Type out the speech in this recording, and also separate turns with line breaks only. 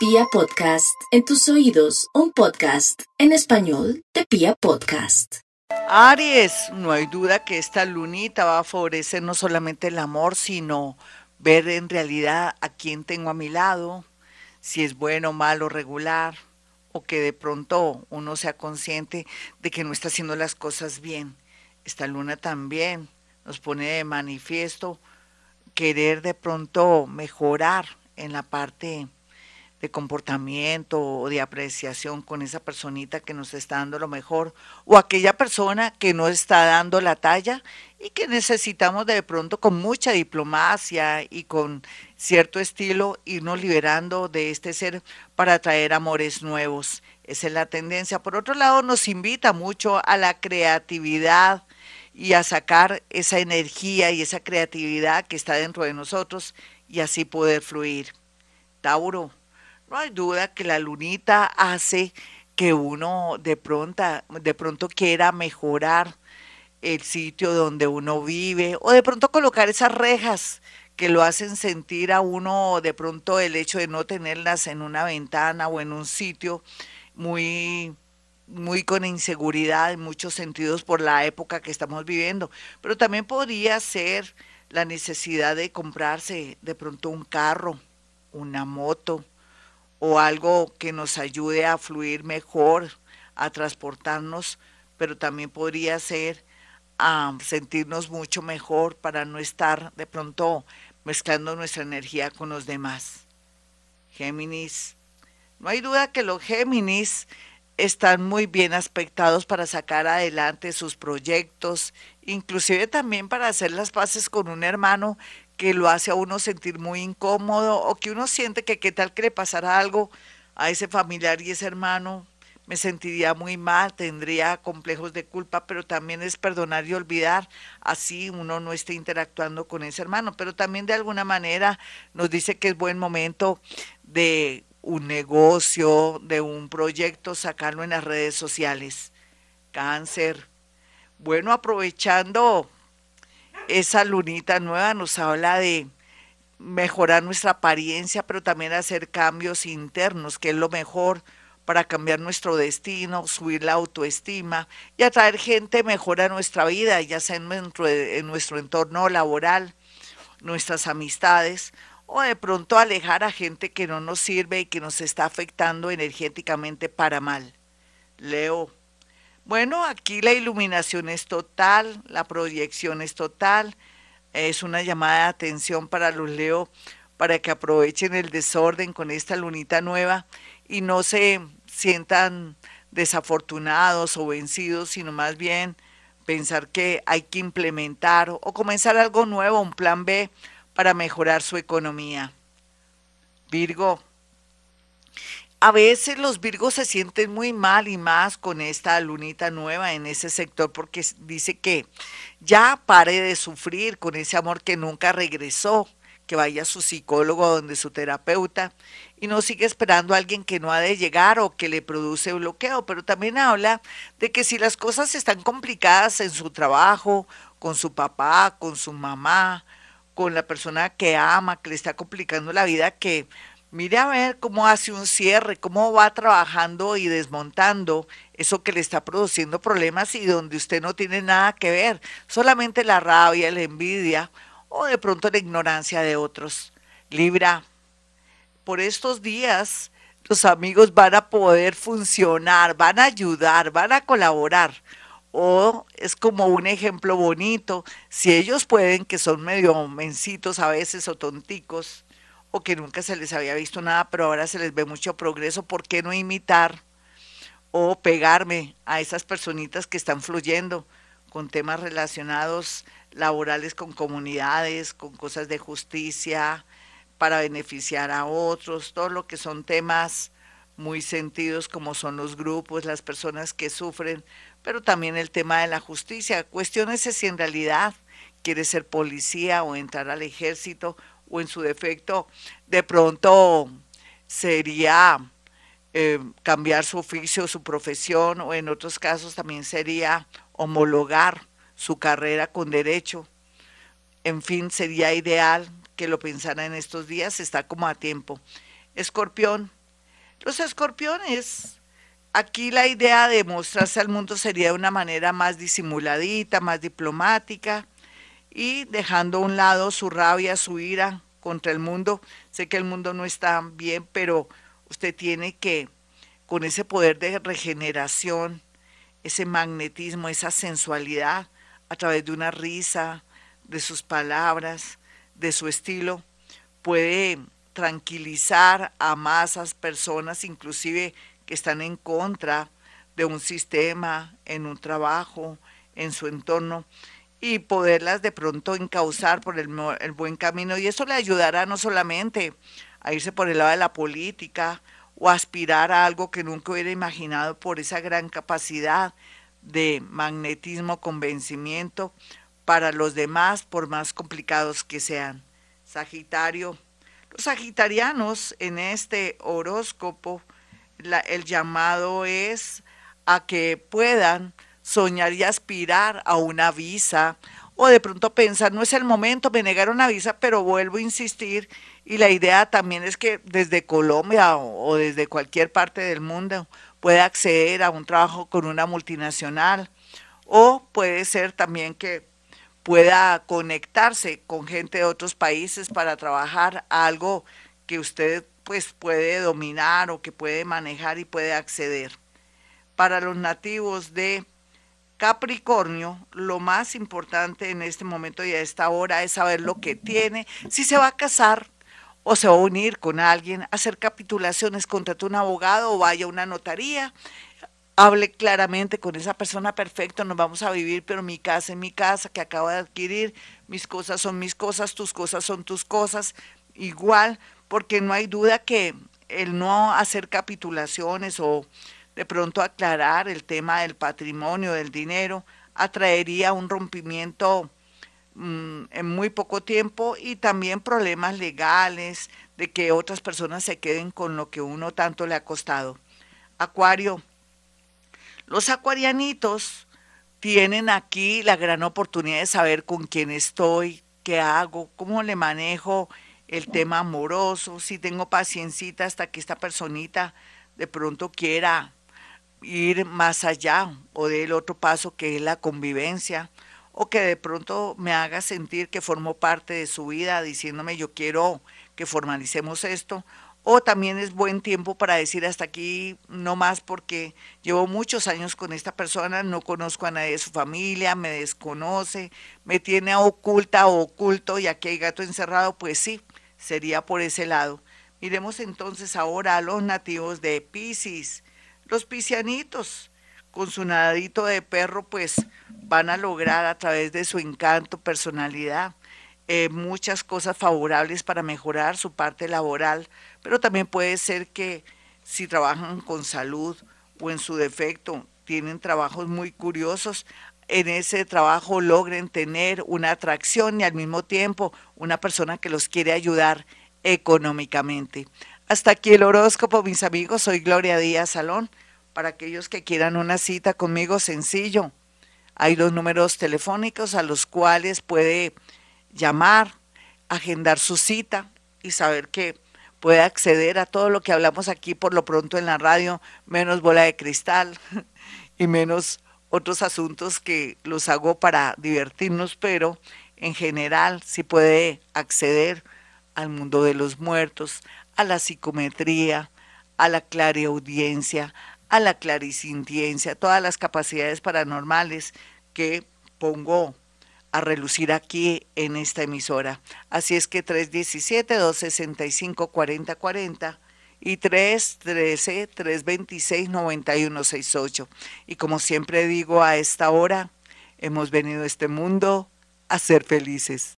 Pia Podcast, en tus oídos, un podcast en español de Pia Podcast.
Aries, no hay duda que esta lunita va a favorecer no solamente el amor, sino ver en realidad a quién tengo a mi lado, si es bueno, malo, regular, o que de pronto uno sea consciente de que no está haciendo las cosas bien. Esta luna también nos pone de manifiesto querer de pronto mejorar en la parte de comportamiento o de apreciación con esa personita que nos está dando lo mejor o aquella persona que no está dando la talla y que necesitamos de pronto con mucha diplomacia y con cierto estilo irnos liberando de este ser para traer amores nuevos. Esa es la tendencia. Por otro lado, nos invita mucho a la creatividad y a sacar esa energía y esa creatividad que está dentro de nosotros y así poder fluir. Tauro no hay duda que la lunita hace que uno de pronto, de pronto quiera mejorar el sitio donde uno vive o de pronto colocar esas rejas que lo hacen sentir a uno de pronto el hecho de no tenerlas en una ventana o en un sitio muy muy con inseguridad en muchos sentidos por la época que estamos viviendo, pero también podría ser la necesidad de comprarse de pronto un carro, una moto, o algo que nos ayude a fluir mejor, a transportarnos, pero también podría ser a sentirnos mucho mejor para no estar de pronto mezclando nuestra energía con los demás. Géminis. No hay duda que los Géminis están muy bien aspectados para sacar adelante sus proyectos, inclusive también para hacer las paces con un hermano que lo hace a uno sentir muy incómodo o que uno siente que qué tal que le pasara algo a ese familiar y ese hermano, me sentiría muy mal, tendría complejos de culpa, pero también es perdonar y olvidar, así uno no esté interactuando con ese hermano, pero también de alguna manera nos dice que es buen momento de un negocio, de un proyecto, sacarlo en las redes sociales. Cáncer. Bueno, aprovechando esa lunita nueva nos habla de mejorar nuestra apariencia, pero también hacer cambios internos, que es lo mejor para cambiar nuestro destino, subir la autoestima y atraer gente mejor a nuestra vida, ya sea en nuestro, en nuestro entorno laboral, nuestras amistades, o de pronto alejar a gente que no nos sirve y que nos está afectando energéticamente para mal. Leo, bueno, aquí la iluminación es total, la proyección es total. Es una llamada de atención para los Leo para que aprovechen el desorden con esta lunita nueva y no se sientan desafortunados o vencidos, sino más bien pensar que hay que implementar o comenzar algo nuevo, un plan B para mejorar su economía. Virgo, a veces los Virgos se sienten muy mal y más con esta lunita nueva en ese sector porque dice que ya pare de sufrir con ese amor que nunca regresó, que vaya a su psicólogo donde su terapeuta y no sigue esperando a alguien que no ha de llegar o que le produce bloqueo, pero también habla de que si las cosas están complicadas en su trabajo, con su papá, con su mamá, con la persona que ama, que le está complicando la vida, que Mire a ver cómo hace un cierre, cómo va trabajando y desmontando eso que le está produciendo problemas y donde usted no tiene nada que ver, solamente la rabia, la envidia o de pronto la ignorancia de otros. Libra, por estos días los amigos van a poder funcionar, van a ayudar, van a colaborar. O es como un ejemplo bonito, si ellos pueden, que son medio mencitos a veces o tonticos, o que nunca se les había visto nada, pero ahora se les ve mucho progreso, ¿por qué no imitar o pegarme a esas personitas que están fluyendo con temas relacionados laborales con comunidades, con cosas de justicia, para beneficiar a otros, todo lo que son temas muy sentidos como son los grupos, las personas que sufren, pero también el tema de la justicia. Cuestiones si en realidad quiere ser policía o entrar al ejército o en su defecto, de pronto sería eh, cambiar su oficio, su profesión, o en otros casos también sería homologar su carrera con derecho. En fin, sería ideal que lo pensara en estos días, está como a tiempo. Escorpión, Los escorpiones, aquí la idea de mostrarse al mundo sería de una manera más disimuladita, más diplomática y dejando a un lado su rabia, su ira contra el mundo. Sé que el mundo no está bien, pero usted tiene que, con ese poder de regeneración, ese magnetismo, esa sensualidad, a través de una risa, de sus palabras, de su estilo, puede tranquilizar a masas, personas, inclusive que están en contra de un sistema, en un trabajo, en su entorno, y poderlas de pronto encauzar por el, el buen camino. Y eso le ayudará no solamente a irse por el lado de la política o aspirar a algo que nunca hubiera imaginado por esa gran capacidad de magnetismo, convencimiento para los demás, por más complicados que sean. Sagitario. Los sagitarianos en este horóscopo, el llamado es a que puedan soñar y aspirar a una visa o de pronto pensar, no es el momento, me negaron una visa, pero vuelvo a insistir y la idea también es que desde Colombia o, desde cualquier parte del mundo pueda acceder a un trabajo con una multinacional o puede ser también que pueda conectarse con gente de otros países para trabajar algo que usted pues puede dominar o que puede manejar y puede acceder. Para los nativos de Capricornio, lo más importante en este momento y a esta hora es saber lo que tiene, si se va a casar o se va a unir con alguien, hacer capitulaciones, contra un abogado o vaya a una notaría, hable claramente con esa persona, perfecto, nos vamos a vivir, pero mi casa es mi casa que acabo de adquirir, mis cosas son mis cosas, tus cosas son tus cosas, igual, porque no hay duda que el no hacer capitulaciones o de pronto aclarar el tema del patrimonio, del dinero, atraería un rompimiento mm, en muy poco tiempo y también problemas legales de que otras personas se queden con lo que uno tanto le ha costado. Acuario, los acuarianitos tienen aquí la gran oportunidad de saber con quién estoy, qué hago, cómo le manejo el tema amoroso, si tengo paciencita hasta que esta personita de pronto quiera ir más allá o del otro paso que es la convivencia o que de pronto me haga sentir que formo parte de su vida diciéndome yo quiero que formalicemos esto o también es buen tiempo para decir hasta aquí no más porque llevo muchos años con esta persona, no conozco a nadie de su familia, me desconoce, me tiene oculta o oculto y aquí hay gato encerrado, pues sí, sería por ese lado. Miremos entonces ahora a los nativos de Pisces. Los piscianitos, con su nadadito de perro, pues van a lograr a través de su encanto, personalidad, eh, muchas cosas favorables para mejorar su parte laboral, pero también puede ser que si trabajan con salud o en su defecto tienen trabajos muy curiosos, en ese trabajo logren tener una atracción y al mismo tiempo una persona que los quiere ayudar económicamente. Hasta aquí el horóscopo, mis amigos. Soy Gloria Díaz Salón. Para aquellos que quieran una cita conmigo, sencillo. Hay los números telefónicos a los cuales puede llamar, agendar su cita y saber que puede acceder a todo lo que hablamos aquí por lo pronto en la radio, menos bola de cristal y menos otros asuntos que los hago para divertirnos, pero en general sí puede acceder al mundo de los muertos, a la psicometría, a la clareaudiencia, a la clarisintiencia, todas las capacidades paranormales que pongo a relucir aquí en esta emisora. Así es que 317-265-4040 y 313-326-9168. Y como siempre digo a esta hora, hemos venido a este mundo a ser felices.